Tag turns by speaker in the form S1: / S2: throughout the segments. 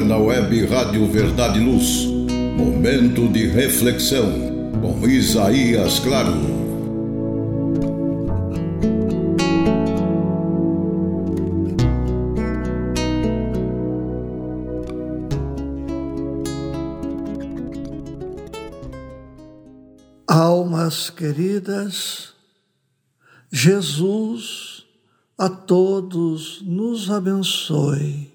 S1: agora na web Rádio Verdade e Luz. Momento de reflexão com Isaías Claro.
S2: Almas queridas, Jesus a todos nos abençoe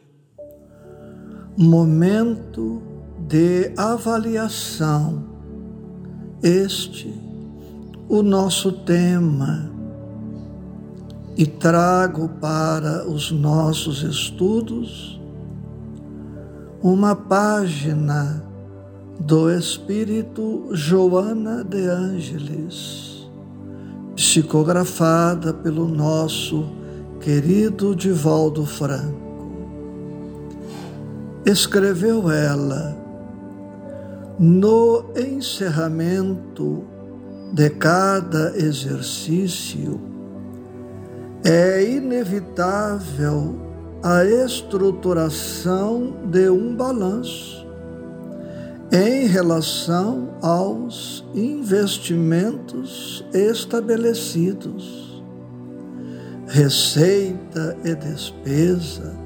S2: momento de avaliação. Este o nosso tema e trago para os nossos estudos uma página do Espírito Joana de Ângeles, psicografada pelo nosso querido Divaldo Franco escreveu ela, no encerramento de cada exercício, é inevitável a estruturação de um balanço em relação aos investimentos estabelecidos, receita e despesa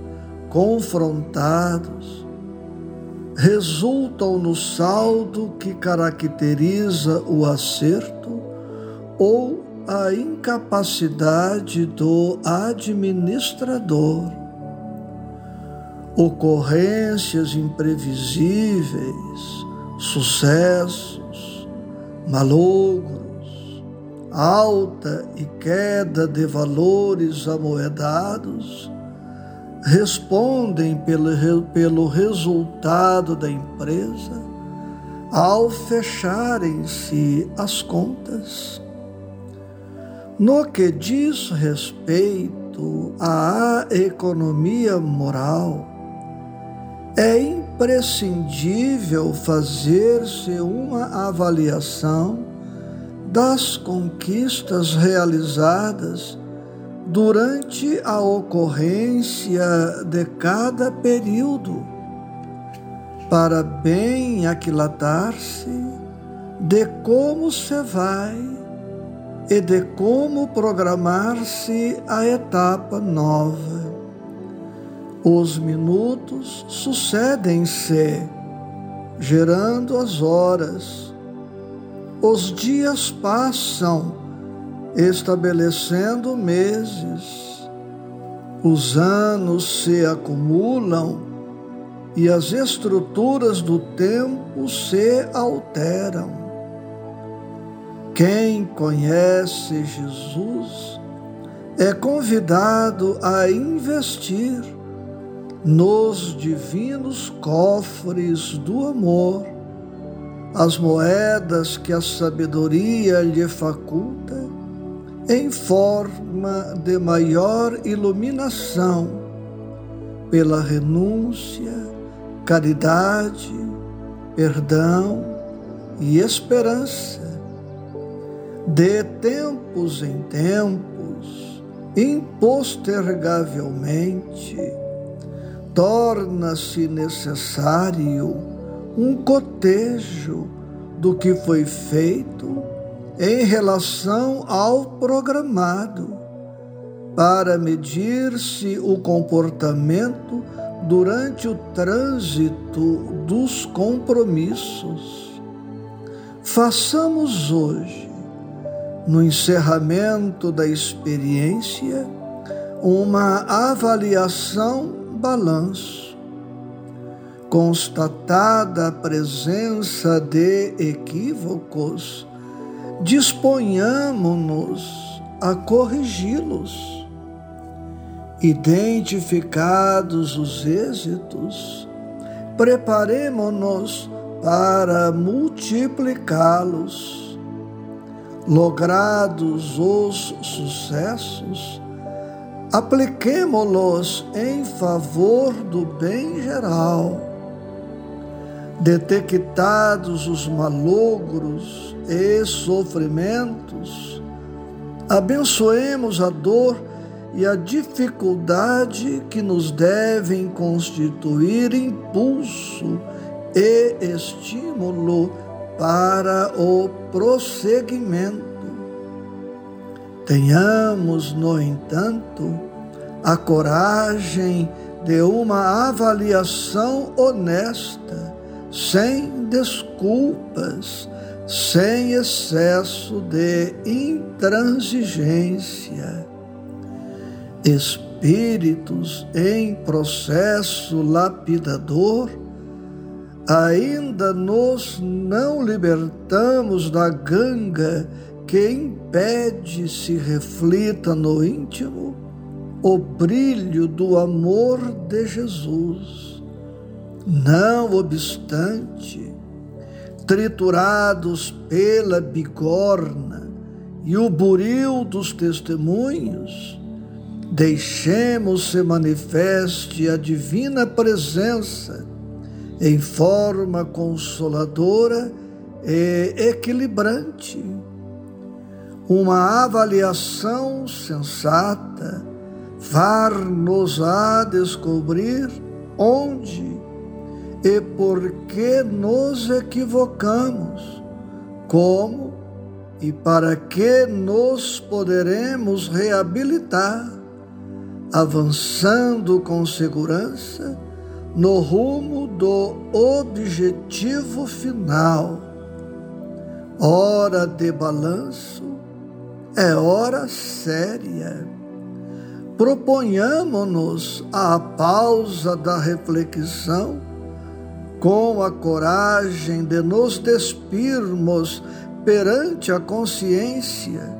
S2: confrontados, resultam no saldo que caracteriza o acerto ou a incapacidade do administrador. Ocorrências imprevisíveis, sucessos, malogros, alta e queda de valores amoedados respondem pelo, pelo resultado da empresa ao fecharem-se as contas. No que diz respeito à economia moral, é imprescindível fazer-se uma avaliação das conquistas realizadas durante a ocorrência de cada período, para bem aquilatar-se de como se vai e de como programar-se a etapa nova. Os minutos sucedem-se, gerando as horas. Os dias passam estabelecendo meses. Os anos se acumulam e as estruturas do tempo se alteram. Quem conhece Jesus é convidado a investir nos divinos cofres do amor, as moedas que a sabedoria lhe faculta em forma de maior iluminação pela renúncia, caridade, perdão e esperança. De tempos em tempos, impostergavelmente, torna-se necessário um cotejo do que foi feito em relação ao programado, para medir-se o comportamento durante o trânsito dos compromissos. Façamos hoje, no encerramento da experiência, uma avaliação balanço. Constatada a presença de equívocos, disponhamos-nos a corrigi-los. Identificados os êxitos, preparemos-nos para multiplicá-los. Logrados os sucessos, apliquemo-los em favor do bem geral. Detectados os malogros e sofrimentos, abençoemos a dor e a dificuldade que nos devem constituir impulso e estímulo para o prosseguimento. Tenhamos, no entanto, a coragem de uma avaliação honesta, sem desculpas, sem excesso de intransigência. Espíritos em processo lapidador, ainda nos não libertamos da ganga que impede se reflita no íntimo o brilho do amor de Jesus. Não obstante, triturados pela bigorna e o buril dos testemunhos, deixemos se manifeste a divina presença em forma consoladora e equilibrante. Uma avaliação sensata far-nos-á descobrir onde e por que nos equivocamos, como e para que nos poderemos reabilitar, avançando com segurança no rumo do objetivo final. Hora de balanço é hora séria. Proponhamos-nos a pausa da reflexão com a coragem de nos despirmos perante a consciência,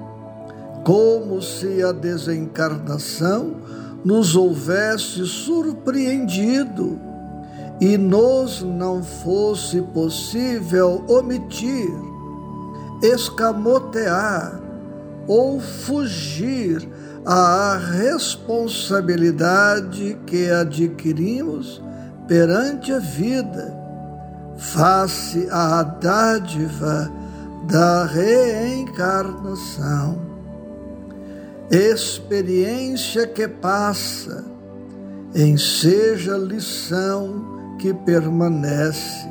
S2: como se a desencarnação nos houvesse surpreendido e nos não fosse possível omitir, escamotear ou fugir à responsabilidade que adquirimos perante a vida, face à dádiva da reencarnação. Experiência que passa, enseja lição que permanece,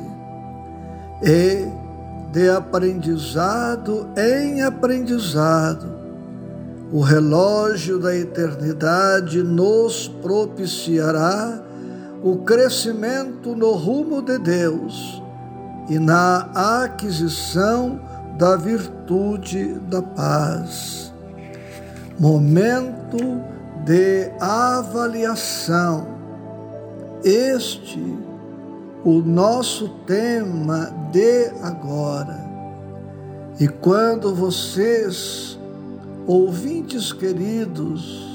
S2: e de aprendizado em aprendizado, o relógio da eternidade nos propiciará o crescimento no rumo de Deus e na aquisição da virtude da paz. Momento de avaliação. Este o nosso tema de agora. E quando vocês ouvintes queridos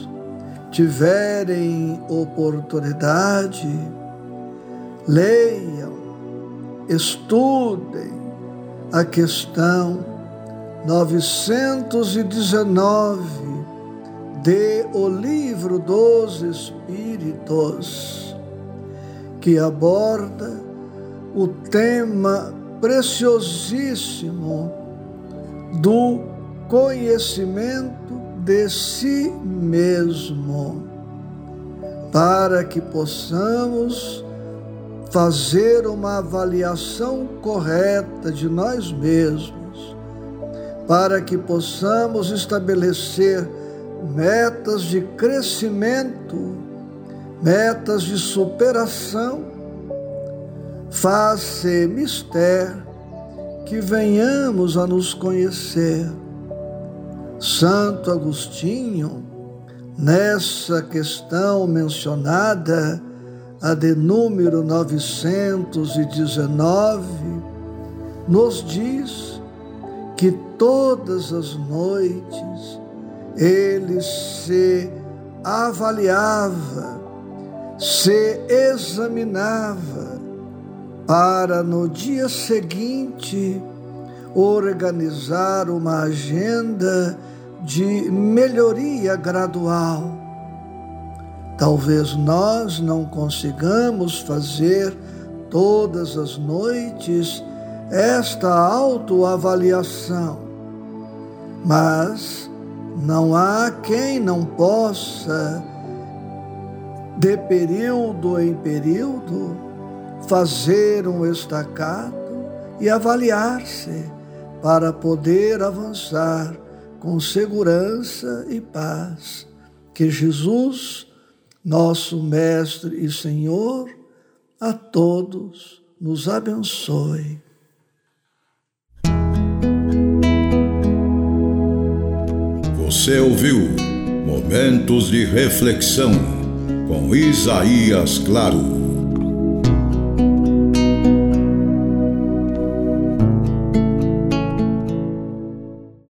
S2: tiverem oportunidade, leiam, estudem a questão 919 de O Livro dos Espíritos, que aborda o tema preciosíssimo do conhecimento de si mesmo, para que possamos fazer uma avaliação correta de nós mesmos, para que possamos estabelecer metas de crescimento, metas de superação. Faz-se mistério que venhamos a nos conhecer Santo Agostinho, nessa questão mencionada, a de número 919, nos diz que todas as noites ele se avaliava, se examinava, para no dia seguinte organizar uma agenda de melhoria gradual. Talvez nós não consigamos fazer todas as noites esta autoavaliação, mas Não há quem não possa, de período em período, fazer um estacado e avaliar-se para poder avançar com segurança e paz. Que Jesus, nosso Mestre e Senhor, a todos nos abençoe.
S1: Você ouviu Momentos de Reflexão com Isaías Claro.